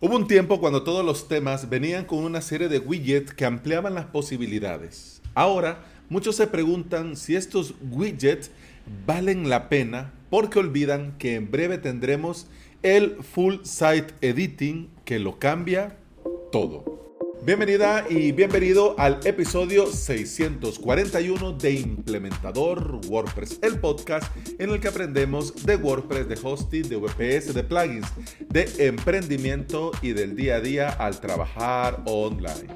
Hubo un tiempo cuando todos los temas venían con una serie de widgets que ampliaban las posibilidades. Ahora, muchos se preguntan si estos widgets valen la pena porque olvidan que en breve tendremos el Full Site Editing que lo cambia todo. Bienvenida y bienvenido al episodio 641 de Implementador WordPress, el podcast en el que aprendemos de WordPress, de hosting, de VPS, de plugins, de emprendimiento y del día a día al trabajar online.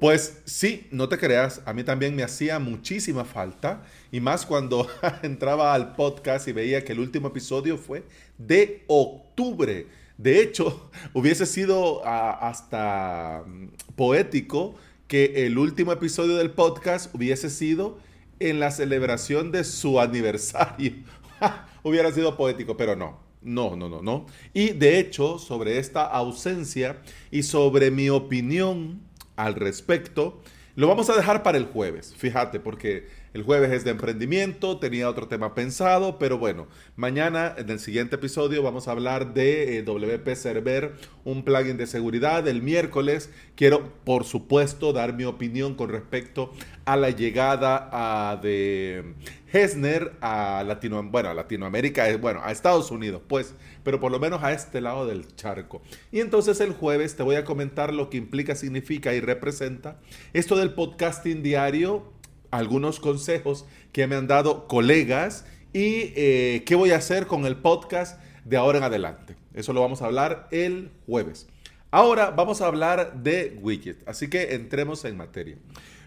Pues sí, no te creas, a mí también me hacía muchísima falta y más cuando entraba al podcast y veía que el último episodio fue de octubre de hecho, hubiese sido ah, hasta mm, poético que el último episodio del podcast hubiese sido en la celebración de su aniversario. Hubiera sido poético, pero no. No, no, no, no. Y de hecho, sobre esta ausencia y sobre mi opinión al respecto, lo vamos a dejar para el jueves. Fíjate, porque el jueves es de emprendimiento, tenía otro tema pensado, pero bueno, mañana en el siguiente episodio vamos a hablar de eh, WP Server, un plugin de seguridad. El miércoles quiero, por supuesto, dar mi opinión con respecto a la llegada de Hesner a, Latino, bueno, a Latinoamérica, eh, bueno, a Estados Unidos, pues, pero por lo menos a este lado del charco. Y entonces el jueves te voy a comentar lo que implica, significa y representa esto del podcasting diario algunos consejos que me han dado colegas y eh, qué voy a hacer con el podcast de ahora en adelante. Eso lo vamos a hablar el jueves. Ahora vamos a hablar de widget, así que entremos en materia.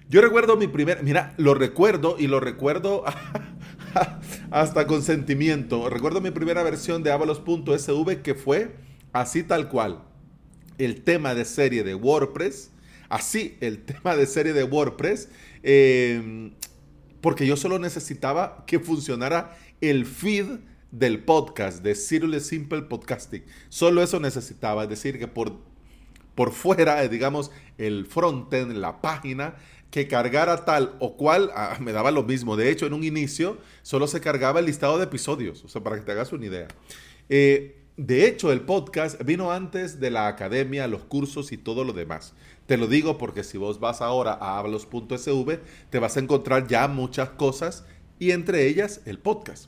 Yo recuerdo mi primer, mira, lo recuerdo y lo recuerdo hasta con sentimiento. Recuerdo mi primera versión de avalos.sv que fue así tal cual. El tema de serie de WordPress, así el tema de serie de WordPress Em, porque yo solo necesitaba que funcionara el feed del podcast, de Serious Simple Podcasting. Solo eso necesitaba, es decir, que por, por fuera, digamos, el frontend, la página, que cargara tal o cual, ah, me daba lo mismo. De hecho, en un inicio solo se cargaba el listado de episodios, o sea, para que te hagas una idea. Eh, de hecho, el podcast vino antes de la academia, los cursos y todo lo demás. Te lo digo porque si vos vas ahora a hablos.sv, te vas a encontrar ya muchas cosas y entre ellas el podcast.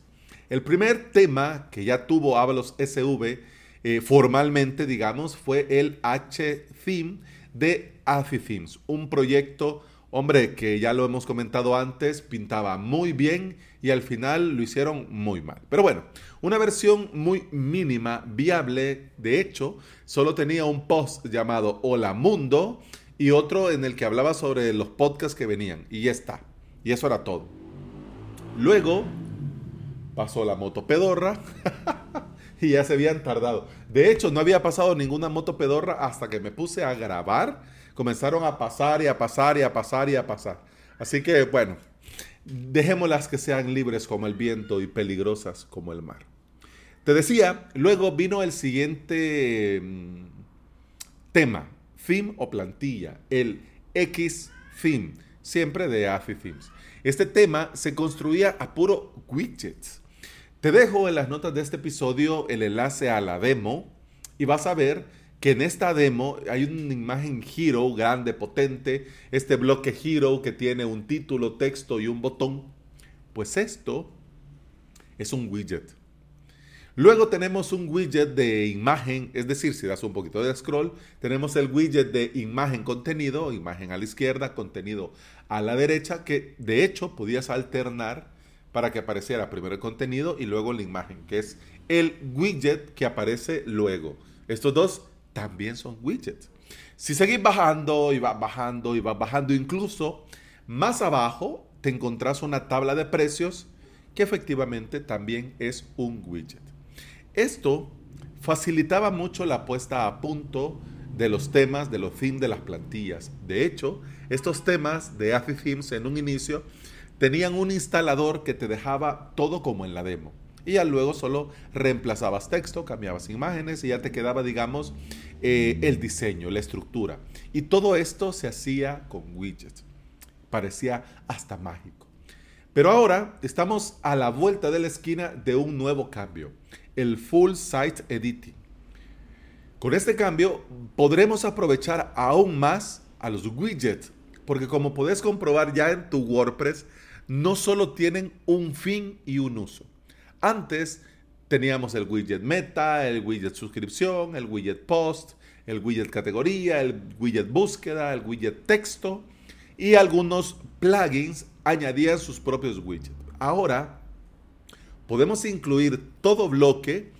El primer tema que ya tuvo Hablos SV eh, formalmente, digamos, fue el H-Theme de AFI Themes, un proyecto, hombre, que ya lo hemos comentado antes, pintaba muy bien y al final lo hicieron muy mal. Pero bueno, una versión muy mínima, viable, de hecho, solo tenía un post llamado Hola Mundo y otro en el que hablaba sobre los podcasts que venían. Y ya está. Y eso era todo. Luego pasó la moto pedorra y ya se habían tardado. De hecho, no había pasado ninguna moto pedorra hasta que me puse a grabar. Comenzaron a pasar y a pasar y a pasar y a pasar. Así que bueno, Dejémoslas que sean libres como el viento y peligrosas como el mar. Te decía, luego vino el siguiente mm, tema, theme o plantilla, el X theme, siempre de AFI Themes. Este tema se construía a puro widgets. Te dejo en las notas de este episodio el enlace a la demo y vas a ver que en esta demo hay una imagen Hero grande, potente, este bloque Hero que tiene un título, texto y un botón. Pues esto es un widget. Luego tenemos un widget de imagen, es decir, si das un poquito de scroll, tenemos el widget de imagen contenido, imagen a la izquierda, contenido a la derecha, que de hecho podías alternar para que apareciera primero el contenido y luego la imagen, que es el widget que aparece luego. Estos dos también son widgets. Si seguís bajando y vas bajando y vas bajando, incluso más abajo te encontrás una tabla de precios que efectivamente también es un widget. Esto facilitaba mucho la puesta a punto de los temas, de los themes de las plantillas. De hecho, estos temas de AFI Themes en un inicio tenían un instalador que te dejaba todo como en la demo y ya luego solo reemplazabas texto, cambiabas imágenes y ya te quedaba, digamos, eh, el diseño, la estructura. Y todo esto se hacía con widgets. Parecía hasta mágico. Pero ahora estamos a la vuelta de la esquina de un nuevo cambio, el Full Site Editing. Con este cambio podremos aprovechar aún más a los widgets, porque como puedes comprobar ya en tu WordPress, no solo tienen un fin y un uso. Antes teníamos el widget meta, el widget suscripción, el widget post, el widget categoría, el widget búsqueda, el widget texto y algunos plugins añadían sus propios widgets. Ahora podemos incluir todo bloque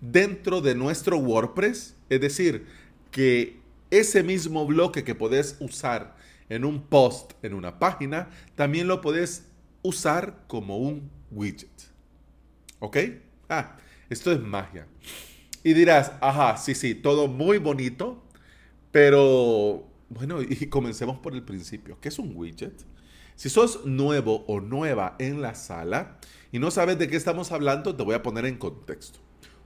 dentro de nuestro WordPress, es decir, que ese mismo bloque que puedes usar en un post en una página, también lo puedes usar como un widget. ¿Ok? Ah, esto es magia. Y dirás, ajá, sí, sí, todo muy bonito, pero bueno, y comencemos por el principio. ¿Qué es un widget? Si sos nuevo o nueva en la sala y no sabes de qué estamos hablando, te voy a poner en contexto.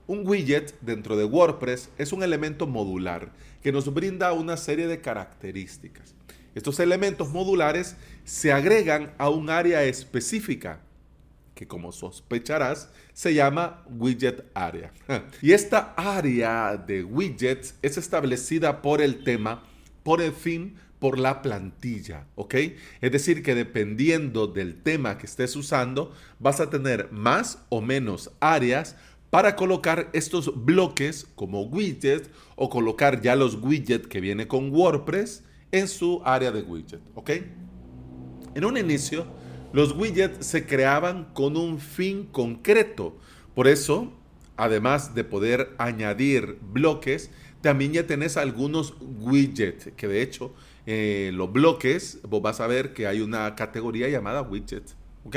Un widget dentro de WordPress es un elemento modular que nos brinda una serie de características. Estos elementos modulares se agregan a un área específica que como sospecharás se llama widget area. Y esta área de widgets es establecida por el tema, por el fin, por la plantilla, ¿ok? Es decir, que dependiendo del tema que estés usando, vas a tener más o menos áreas para colocar estos bloques como widgets o colocar ya los widgets que viene con WordPress en su área de widget, ¿ok? En un inicio, los widgets se creaban con un fin concreto. Por eso, además de poder añadir bloques, también ya tenés algunos widgets, que de hecho eh, los bloques, vos vas a ver que hay una categoría llamada widgets. ¿ok?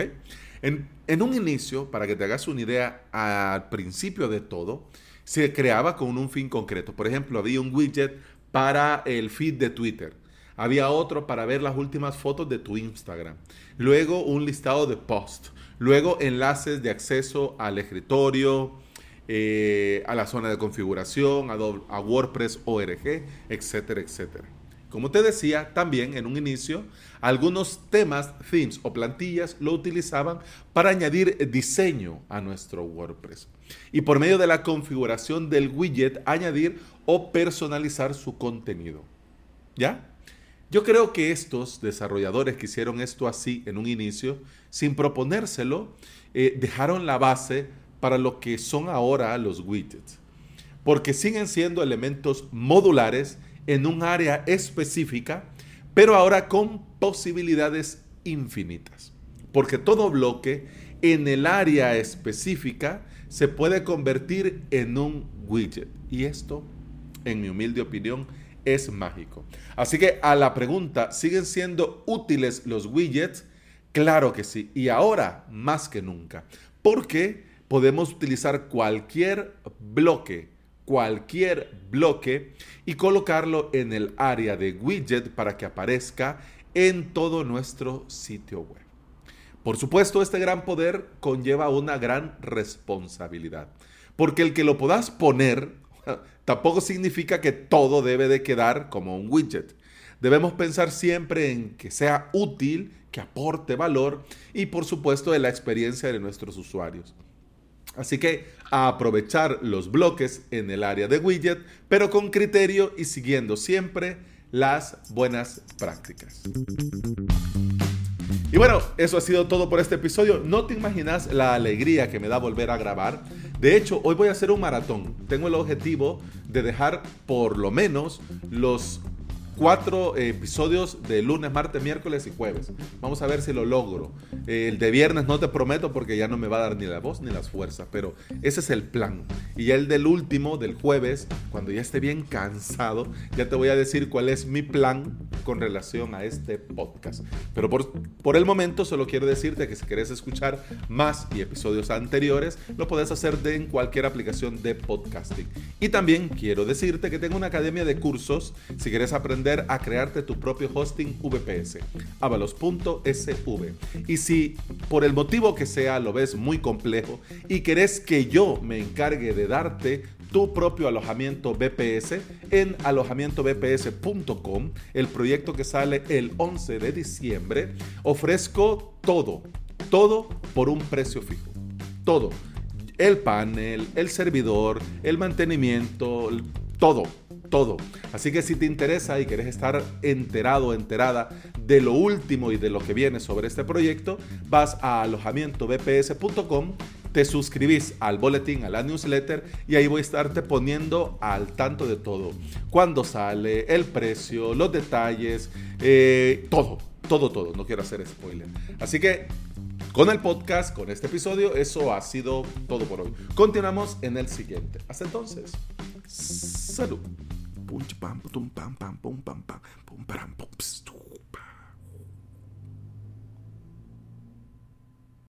En, en, un inicio, para que te hagas una idea, al principio de todo, se creaba con un fin concreto. Por ejemplo, había un widget para el feed de Twitter. Había otro para ver las últimas fotos de tu Instagram. Luego un listado de posts. Luego enlaces de acceso al escritorio, eh, a la zona de configuración, a, a WordPress ORG, etcétera, etcétera. Como te decía, también en un inicio, algunos temas, themes o plantillas lo utilizaban para añadir diseño a nuestro WordPress. Y por medio de la configuración del widget, añadir o personalizar su contenido. ¿Ya? Yo creo que estos desarrolladores que hicieron esto así en un inicio, sin proponérselo, eh, dejaron la base para lo que son ahora los widgets. Porque siguen siendo elementos modulares en un área específica, pero ahora con posibilidades infinitas. Porque todo bloque en el área específica se puede convertir en un widget. Y esto, en mi humilde opinión, es mágico. Así que a la pregunta, ¿siguen siendo útiles los widgets? Claro que sí, y ahora más que nunca, porque podemos utilizar cualquier bloque, cualquier bloque y colocarlo en el área de widget para que aparezca en todo nuestro sitio web. Por supuesto, este gran poder conlleva una gran responsabilidad, porque el que lo puedas poner tampoco significa que todo debe de quedar como un widget. Debemos pensar siempre en que sea útil, que aporte valor y por supuesto de la experiencia de nuestros usuarios. Así que aprovechar los bloques en el área de widget, pero con criterio y siguiendo siempre las buenas prácticas. Y bueno, eso ha sido todo por este episodio. No te imaginas la alegría que me da volver a grabar. De hecho, hoy voy a hacer un maratón. Tengo el objetivo de dejar por lo menos los cuatro episodios de lunes, martes, miércoles y jueves. Vamos a ver si lo logro. el de viernes no te prometo porque ya no me va a dar ni la voz ni las fuerzas, pero ese es el plan. Y el del último, del jueves, cuando ya esté bien cansado, ya te voy a decir cuál es mi plan con relación a este podcast. Pero por, por el momento solo quiero decirte que si quieres escuchar más y episodios anteriores, lo puedes hacer en cualquier aplicación de podcasting. Y también quiero decirte que tengo una academia de cursos si quieres aprender a crearte tu propio hosting VPS, avalos.sv. Y si por el motivo que sea lo ves muy complejo y querés que yo me encargue de darte tu propio alojamiento VPS en alojamientovps.com, el proyecto que sale el 11 de diciembre, ofrezco todo, todo por un precio fijo. Todo. El panel, el servidor, el mantenimiento, todo, todo. Así que si te interesa y quieres estar enterado, enterada de lo último y de lo que viene sobre este proyecto, vas a alojamientobps.com te suscribís al boletín, a la newsletter y ahí voy a estarte poniendo al tanto de todo. Cuándo sale, el precio, los detalles, eh, todo, todo, todo. No quiero hacer spoiler. Así que con el podcast, con este episodio, eso ha sido todo por hoy. Continuamos en el siguiente. Hasta entonces, salud.